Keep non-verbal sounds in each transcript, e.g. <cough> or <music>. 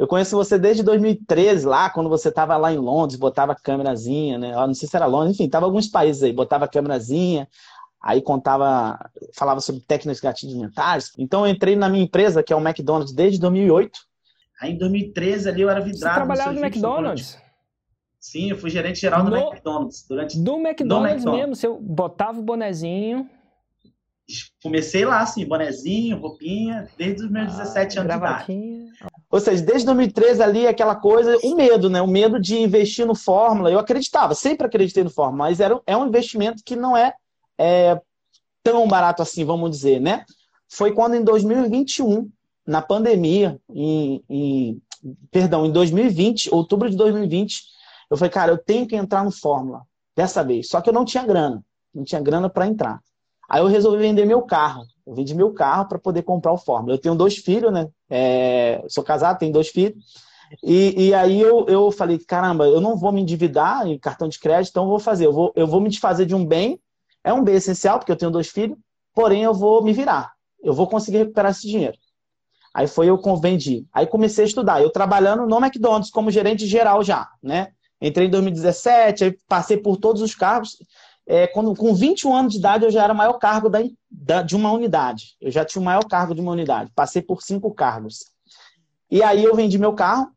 Eu conheço você desde 2013, lá, quando você estava lá em Londres, botava câmerazinha, né? Eu não sei se era Londres, enfim, tava alguns países aí, botava câmerazinha, aí contava, falava sobre técnicas gatilhos mentais. Então eu entrei na minha empresa, que é o McDonald's, desde 2008. Aí em 2013 ali eu era vidrado. Você trabalhava no, no McDonald's? Sim, eu fui gerente geral do no... McDonald's. Durante... Do McDonald's, McDonald's mesmo, você botava o bonezinho, comecei lá, assim, bonezinho, roupinha, desde os meus ah, 17 anos de idade. Ou seja, desde 2013 ali, aquela coisa, o medo, né? O medo de investir no Fórmula. Eu acreditava, sempre acreditei no Fórmula, mas era, é um investimento que não é, é tão barato assim, vamos dizer, né? Foi quando em 2021, na pandemia, em, em, perdão, em 2020, outubro de 2020, eu falei, cara, eu tenho que entrar no Fórmula, dessa vez. Só que eu não tinha grana, não tinha grana para entrar. Aí eu resolvi vender meu carro. Eu vendi meu carro para poder comprar o Fórmula. Eu tenho dois filhos, né? É, sou casado, tenho dois filhos. E, e aí eu, eu falei, caramba, eu não vou me endividar em cartão de crédito, então eu vou fazer. Eu vou, eu vou me desfazer de um bem. É um bem essencial, porque eu tenho dois filhos, porém eu vou me virar. Eu vou conseguir recuperar esse dinheiro. Aí foi eu vendi. Aí comecei a estudar. Eu trabalhando no McDonald's como gerente geral já, né? Entrei em 2017, aí passei por todos os cargos é, quando, com 21 anos de idade, eu já era maior cargo da, da, de uma unidade. Eu já tinha o maior cargo de uma unidade. Passei por cinco cargos. E aí eu vendi meu carro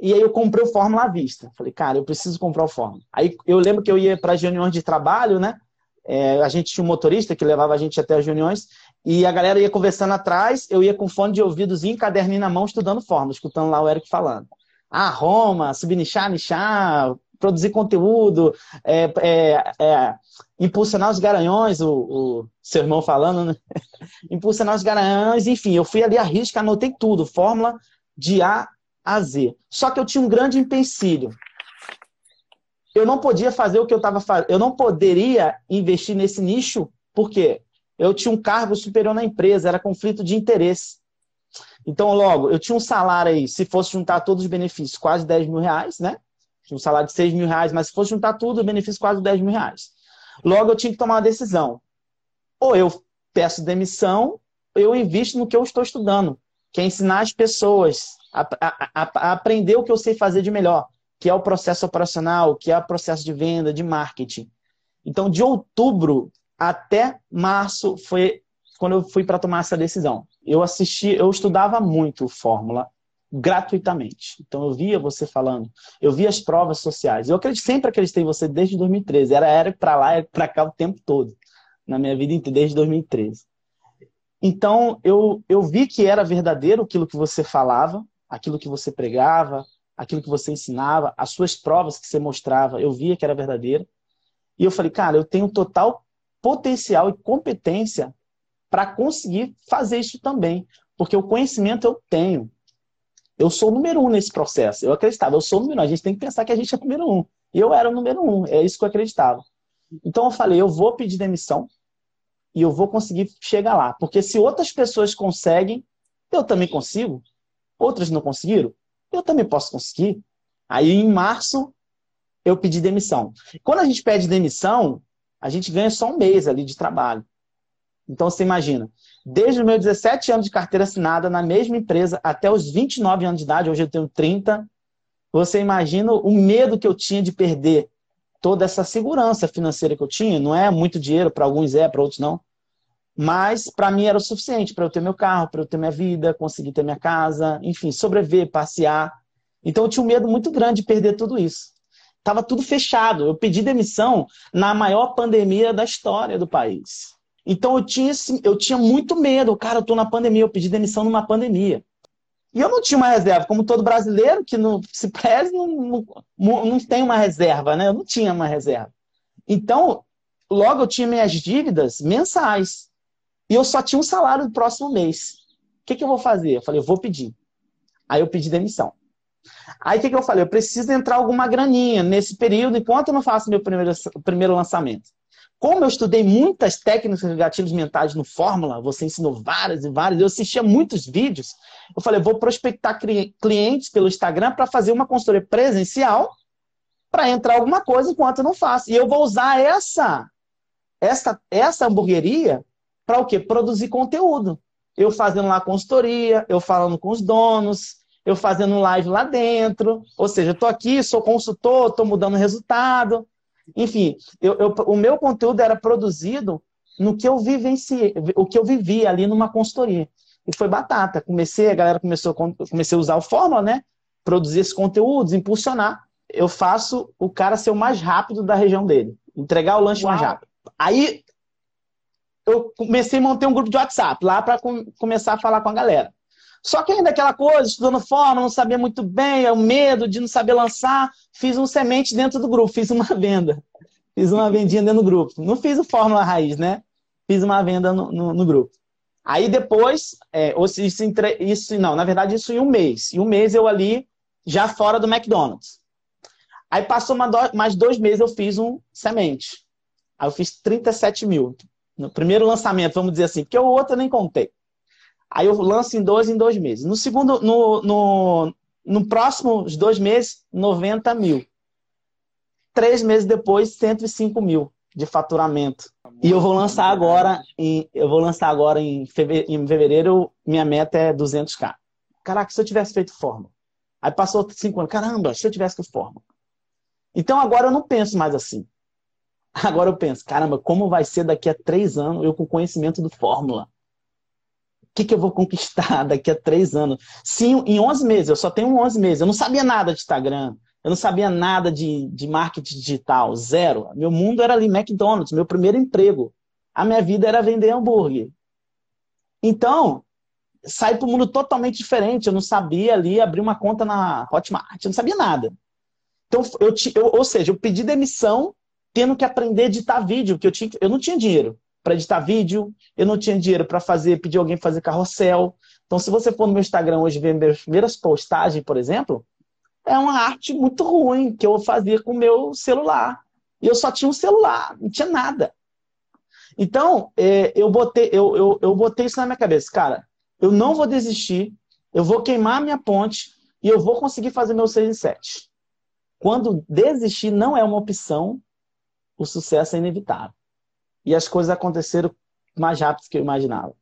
e aí eu comprei o Fórmula à vista. Falei, cara, eu preciso comprar o Fórmula. Aí eu lembro que eu ia para as reuniões de trabalho, né? É, a gente tinha um motorista que levava a gente até as reuniões e a galera ia conversando atrás, eu ia com fone de ouvidozinho, caderninho na mão, estudando Fórmula, escutando lá o Eric falando. Ah, Roma, subnichar, nichar, produzir conteúdo, é, é, é, impulsionar os garanhões, o, o, seu irmão falando, né? <laughs> impulsionar os garanhões, enfim, eu fui ali à risca, anotei tudo, fórmula de A a Z. Só que eu tinha um grande empecilho. Eu não podia fazer o que eu estava fazendo, eu não poderia investir nesse nicho, porque eu tinha um cargo superior na empresa, era conflito de interesse. Então, logo, eu tinha um salário aí, se fosse juntar todos os benefícios, quase 10 mil reais, né? Tinha um salário de 6 mil reais, mas se fosse juntar tudo, o benefício quase 10 mil reais. Logo, eu tinha que tomar uma decisão. Ou eu peço demissão, ou eu invisto no que eu estou estudando, que é ensinar as pessoas a, a, a, a aprender o que eu sei fazer de melhor, que é o processo operacional, que é o processo de venda, de marketing. Então, de outubro até março foi quando eu fui para tomar essa decisão. Eu assisti, eu estudava muito Fórmula, gratuitamente. Então eu via você falando, eu via as provas sociais. Eu acredito, sempre acreditei em você desde 2013. Era era para lá, era para cá o tempo todo na minha vida desde 2013. Então eu eu vi que era verdadeiro aquilo que você falava, aquilo que você pregava, aquilo que você ensinava, as suas provas que você mostrava, eu via que era verdadeiro. E eu falei, cara, eu tenho total potencial e competência para conseguir fazer isso também, porque o conhecimento eu tenho, eu sou o número um nesse processo. Eu acreditava, eu sou o número um. A gente tem que pensar que a gente é o número um. E eu era o número um. É isso que eu acreditava. Então eu falei, eu vou pedir demissão e eu vou conseguir chegar lá. Porque se outras pessoas conseguem, eu também consigo. Outras não conseguiram, eu também posso conseguir. Aí em março eu pedi demissão. Quando a gente pede demissão, a gente ganha só um mês ali de trabalho. Então você imagina, desde os meus 17 anos de carteira assinada na mesma empresa até os 29 anos de idade, hoje eu tenho 30, você imagina o medo que eu tinha de perder toda essa segurança financeira que eu tinha. Não é muito dinheiro, para alguns é, para outros não. Mas para mim era o suficiente para eu ter meu carro, para eu ter minha vida, conseguir ter minha casa, enfim, sobreviver, passear. Então eu tinha um medo muito grande de perder tudo isso. Tava tudo fechado. Eu pedi demissão na maior pandemia da história do país. Então eu tinha, eu tinha muito medo. Cara, eu tô na pandemia, eu pedi demissão numa pandemia. E eu não tinha uma reserva, como todo brasileiro que não se preze, não, não, não tem uma reserva, né? Eu não tinha uma reserva. Então, logo eu tinha minhas dívidas mensais. E eu só tinha um salário do próximo mês. O que, que eu vou fazer? Eu falei, eu vou pedir. Aí eu pedi demissão. Aí o que, que eu falei? Eu preciso entrar alguma graninha nesse período enquanto eu não faço meu primeiro, primeiro lançamento. Como eu estudei muitas técnicas de gatilhos mentais no Fórmula, você ensinou várias e várias, eu assistia muitos vídeos, eu falei, vou prospectar clientes pelo Instagram para fazer uma consultoria presencial para entrar alguma coisa enquanto eu não faço. E eu vou usar essa essa, essa hamburgueria para o quê? Produzir conteúdo. Eu fazendo lá consultoria, eu falando com os donos, eu fazendo live lá dentro. Ou seja, eu aqui, sou consultor, tô mudando resultado. Enfim, eu, eu, o meu conteúdo era produzido no que eu vivenciei, o que eu vivi ali numa consultoria. E foi batata. Comecei, a galera começou, comecei a usar o Fórmula, né? Produzir esses conteúdos, impulsionar. Eu faço o cara ser o mais rápido da região dele. Entregar o lanche Uau. mais rápido. Aí eu comecei a montar um grupo de WhatsApp lá para com, começar a falar com a galera. Só que ainda aquela coisa, estudando forma, não sabia muito bem, é o medo de não saber lançar, fiz um semente dentro do grupo, fiz uma venda. Fiz uma vendinha dentro do grupo. Não fiz o Fórmula Raiz, né? Fiz uma venda no, no, no grupo. Aí depois, é, isso, isso, não, na verdade, isso em um mês. Em um mês eu ali, já fora do McDonald's. Aí passou uma, mais dois meses, eu fiz um semente. Aí eu fiz 37 mil. No primeiro lançamento, vamos dizer assim, porque o outro eu nem contei. Aí eu lanço em dois em dois meses. No segundo, no, no, no próximo dois meses, 90 mil. Três meses depois, 105 mil de faturamento. E eu vou lançar agora, em, eu vou lançar agora em fevereiro, em fevereiro, minha meta é 200k. Caraca, se eu tivesse feito forma. Aí passou cinco anos, caramba, se eu tivesse feito forma. Então agora eu não penso mais assim. <laughs> Agora eu penso, caramba, como vai ser daqui a três anos eu com conhecimento do Fórmula? Que, que eu vou conquistar <laughs> daqui a três anos? Sim, em 11 meses, eu só tenho 11 meses. Eu não sabia nada de Instagram, eu não sabia nada de, de marketing digital, zero. Meu mundo era ali McDonald's, meu primeiro emprego. A minha vida era vender hambúrguer. Então, saí para um mundo totalmente diferente. Eu não sabia ali abrir uma conta na Hotmart, eu não sabia nada. Então, eu, eu, ou seja, eu pedi demissão tendo que aprender a editar vídeo, porque eu, tinha, eu não tinha dinheiro para editar vídeo, eu não tinha dinheiro para fazer, pedir alguém fazer carrossel. Então, se você for no meu Instagram hoje ver minhas primeiras postagens, por exemplo, é uma arte muito ruim que eu fazia com o meu celular. E eu só tinha um celular, não tinha nada. Então, é, eu, botei, eu, eu, eu botei isso na minha cabeça. Cara, eu não vou desistir, eu vou queimar minha ponte e eu vou conseguir fazer meu 6 em 7. Quando desistir não é uma opção, o sucesso é inevitável. E as coisas aconteceram mais rápido do que eu imaginava.